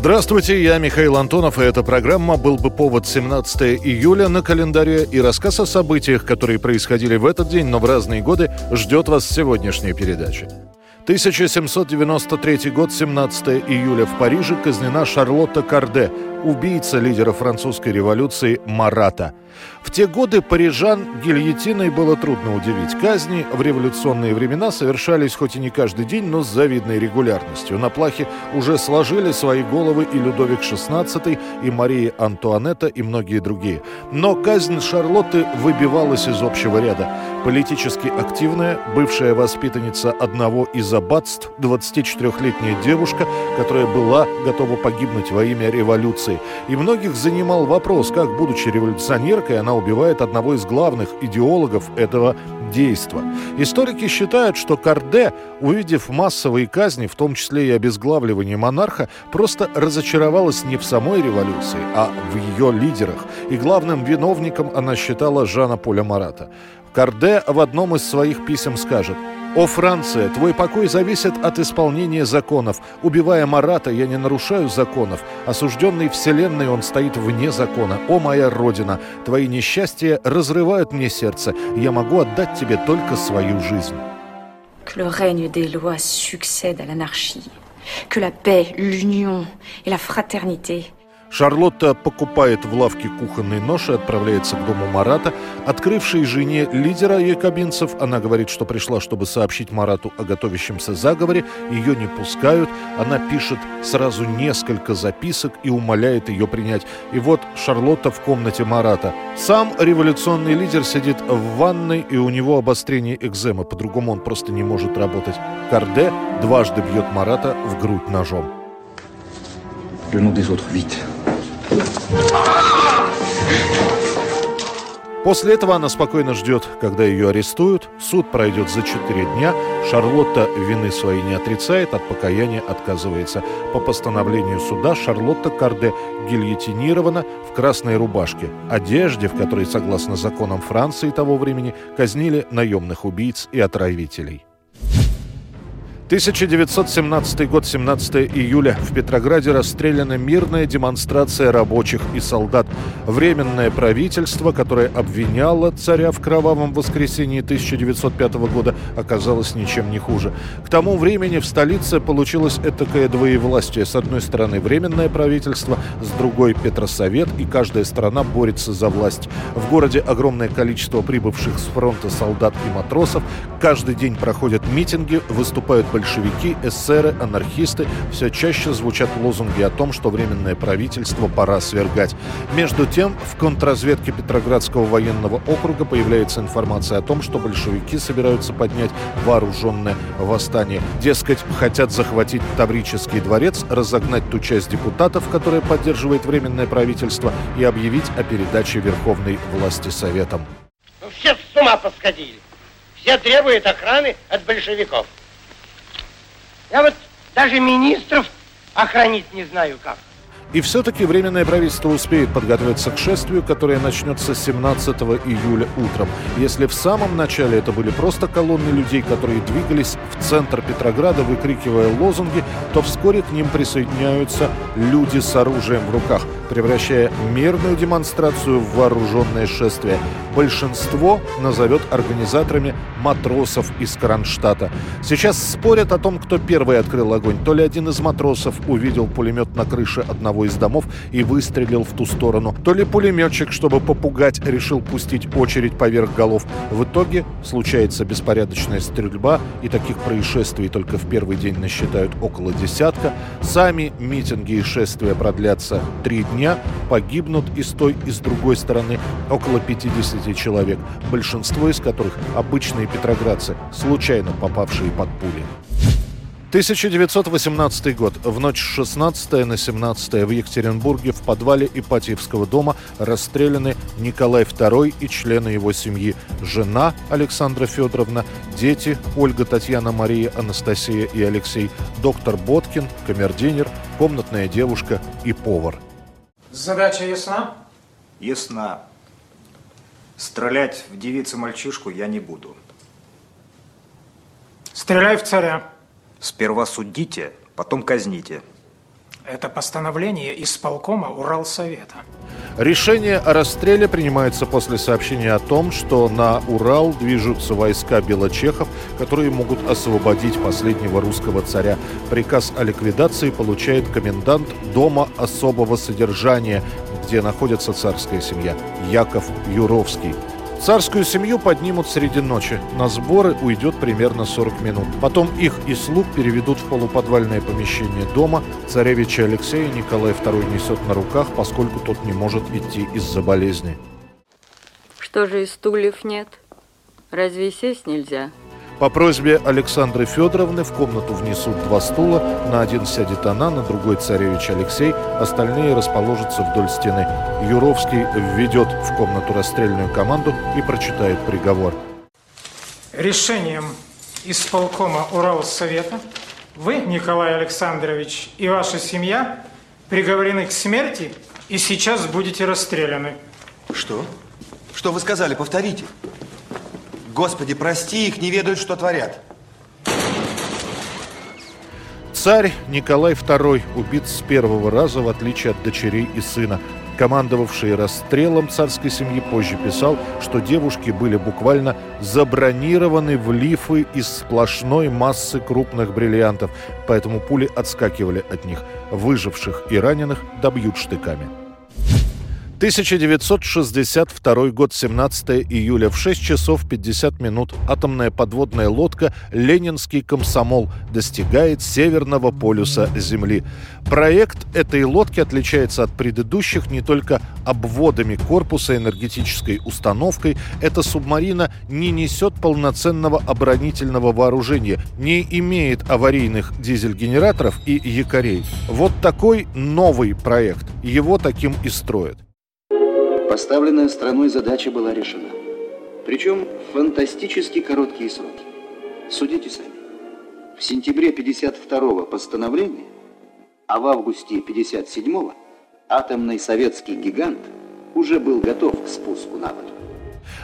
Здравствуйте, я Михаил Антонов, и эта программа «Был бы повод» 17 июля на календаре и рассказ о событиях, которые происходили в этот день, но в разные годы, ждет вас сегодняшняя передача. 1793 год, 17 июля в Париже казнена Шарлотта Карде, убийца лидера французской революции Марата. В те годы парижан гильотиной было трудно удивить. Казни в революционные времена совершались хоть и не каждый день, но с завидной регулярностью. На плахе уже сложили свои головы и Людовик XVI, и Мария Антуанетта, и многие другие. Но казнь Шарлотты выбивалась из общего ряда. Политически активная, бывшая воспитанница одного из аббатств, 24-летняя девушка, которая была готова погибнуть во имя революции, и многих занимал вопрос, как, будучи революционеркой, она убивает одного из главных идеологов этого действа. Историки считают, что Карде, увидев массовые казни, в том числе и обезглавливание монарха, просто разочаровалась не в самой революции, а в ее лидерах. И главным виновником она считала Жана Поля Марата. Карде в одном из своих писем скажет – «О, Франция, твой покой зависит от исполнения законов. Убивая Марата, я не нарушаю законов. Осужденный Вселенной он стоит вне закона. О, моя Родина, твои несчастья разрывают мне сердце. Я могу отдать тебе только свою жизнь». Que le règne des lois succède à l'anarchie, que la paix, l'union et la fraternité Шарлотта покупает в лавке кухонный нож и отправляется к дому Марата. Открывшей жене лидера якобинцев, она говорит, что пришла, чтобы сообщить Марату о готовящемся заговоре. Ее не пускают. Она пишет сразу несколько записок и умоляет ее принять. И вот Шарлотта в комнате Марата. Сам революционный лидер сидит в ванной, и у него обострение экземы. По-другому он просто не может работать. Карде дважды бьет Марата в грудь ножом. Le nom des autres, vite. После этого она спокойно ждет, когда ее арестуют. Суд пройдет за 4 дня. Шарлотта вины своей не отрицает, от покаяния отказывается. По постановлению суда Шарлотта Карде гильотинирована в красной рубашке, одежде, в которой, согласно законам Франции того времени, казнили наемных убийц и отравителей. 1917 год, 17 июля. В Петрограде расстреляна мирная демонстрация рабочих и солдат. Временное правительство, которое обвиняло царя в кровавом воскресенье 1905 года, оказалось ничем не хуже. К тому времени в столице получилось этакое двоевластие. С одной стороны временное правительство, с другой Петросовет, и каждая страна борется за власть. В городе огромное количество прибывших с фронта солдат и матросов. Каждый день проходят митинги, выступают большевики, эсеры, анархисты, все чаще звучат лозунги о том, что Временное правительство пора свергать. Между тем, в контрразведке Петроградского военного округа появляется информация о том, что большевики собираются поднять вооруженное восстание. Дескать, хотят захватить Таврический дворец, разогнать ту часть депутатов, которая поддерживает Временное правительство, и объявить о передаче верховной власти Советам. Ну, все с ума посходили. Все требуют охраны от большевиков. Я вот даже министров охранить не знаю как. И все-таки Временное правительство успеет подготовиться к шествию, которое начнется 17 июля утром. Если в самом начале это были просто колонны людей, которые двигались в центр Петрограда, выкрикивая лозунги, то вскоре к ним присоединяются люди с оружием в руках, превращая мирную демонстрацию в вооруженное шествие. Большинство назовет организаторами матросов из Кронштадта. Сейчас спорят о том, кто первый открыл огонь. То ли один из матросов увидел пулемет на крыше одного одного из домов и выстрелил в ту сторону. То ли пулеметчик, чтобы попугать, решил пустить очередь поверх голов. В итоге случается беспорядочная стрельба, и таких происшествий только в первый день насчитают около десятка. Сами митинги и шествия продлятся три дня. Погибнут и с той, и с другой стороны около 50 человек, большинство из которых обычные петроградцы, случайно попавшие под пули. 1918 год. В ночь с 16 на 17 в Екатеринбурге в подвале Ипатьевского дома расстреляны Николай II и члены его семьи. Жена Александра Федоровна, дети Ольга, Татьяна, Мария, Анастасия и Алексей, доктор Боткин, камердинер, комнатная девушка и повар. Задача ясна? Ясна. Стрелять в девицу-мальчишку я не буду. Стреляй в царя. Сперва судите, потом казните. Это постановление исполкома Уралсовета. Решение о расстреле принимается после сообщения о том, что на Урал движутся войска белочехов, которые могут освободить последнего русского царя. Приказ о ликвидации получает комендант Дома особого содержания, где находится царская семья, Яков Юровский. Царскую семью поднимут среди ночи. На сборы уйдет примерно 40 минут. Потом их и слуг переведут в полуподвальное помещение дома. Царевича Алексея Николай II несет на руках, поскольку тот не может идти из-за болезни. Что же и стульев нет? Разве сесть нельзя? По просьбе Александры Федоровны в комнату внесут два стула, на один сядет она, на другой царевич Алексей, остальные расположатся вдоль стены. Юровский введет в комнату расстрельную команду и прочитает приговор. Решением исполкома Уралсовета вы, Николай Александрович, и ваша семья приговорены к смерти и сейчас будете расстреляны. Что? Что вы сказали? Повторите. Господи, прости их, не ведают, что творят. Царь Николай II убит с первого раза, в отличие от дочерей и сына. Командовавший расстрелом царской семьи позже писал, что девушки были буквально забронированы в лифы из сплошной массы крупных бриллиантов, поэтому пули отскакивали от них. Выживших и раненых добьют штыками. 1962 год, 17 июля, в 6 часов 50 минут атомная подводная лодка «Ленинский комсомол» достигает северного полюса Земли. Проект этой лодки отличается от предыдущих не только обводами корпуса, энергетической установкой. Эта субмарина не несет полноценного оборонительного вооружения, не имеет аварийных дизель-генераторов и якорей. Вот такой новый проект. Его таким и строят. Поставленная страной задача была решена. Причем в фантастически короткие сроки. Судите сами. В сентябре 52-го постановления, а в августе 57-го атомный советский гигант уже был готов к спуску на воду.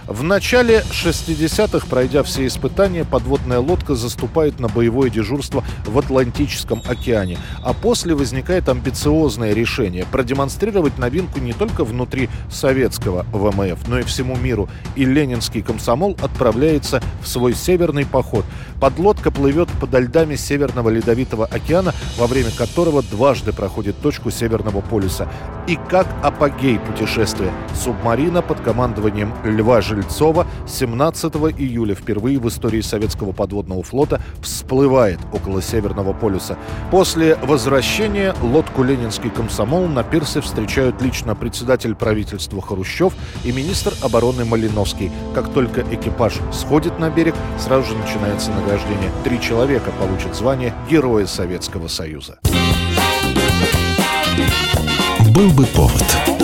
В начале 60-х, пройдя все испытания, подводная лодка заступает на боевое дежурство в Атлантическом океане. А после возникает амбициозное решение продемонстрировать новинку не только внутри советского ВМФ, но и всему миру. И ленинский комсомол отправляется в свой северный поход. Подлодка плывет подо льдами Северного Ледовитого океана, во время которого дважды проходит точку Северного полюса. И как апогей путешествия субмарина под командованием Жильцова 17 июля впервые в истории советского подводного флота всплывает около Северного полюса. После возвращения лодку «Ленинский комсомол» на пирсе встречают лично председатель правительства Хрущев и министр обороны Малиновский. Как только экипаж сходит на берег, сразу же начинается награждение. Три человека получат звание Героя Советского Союза. Был бы повод.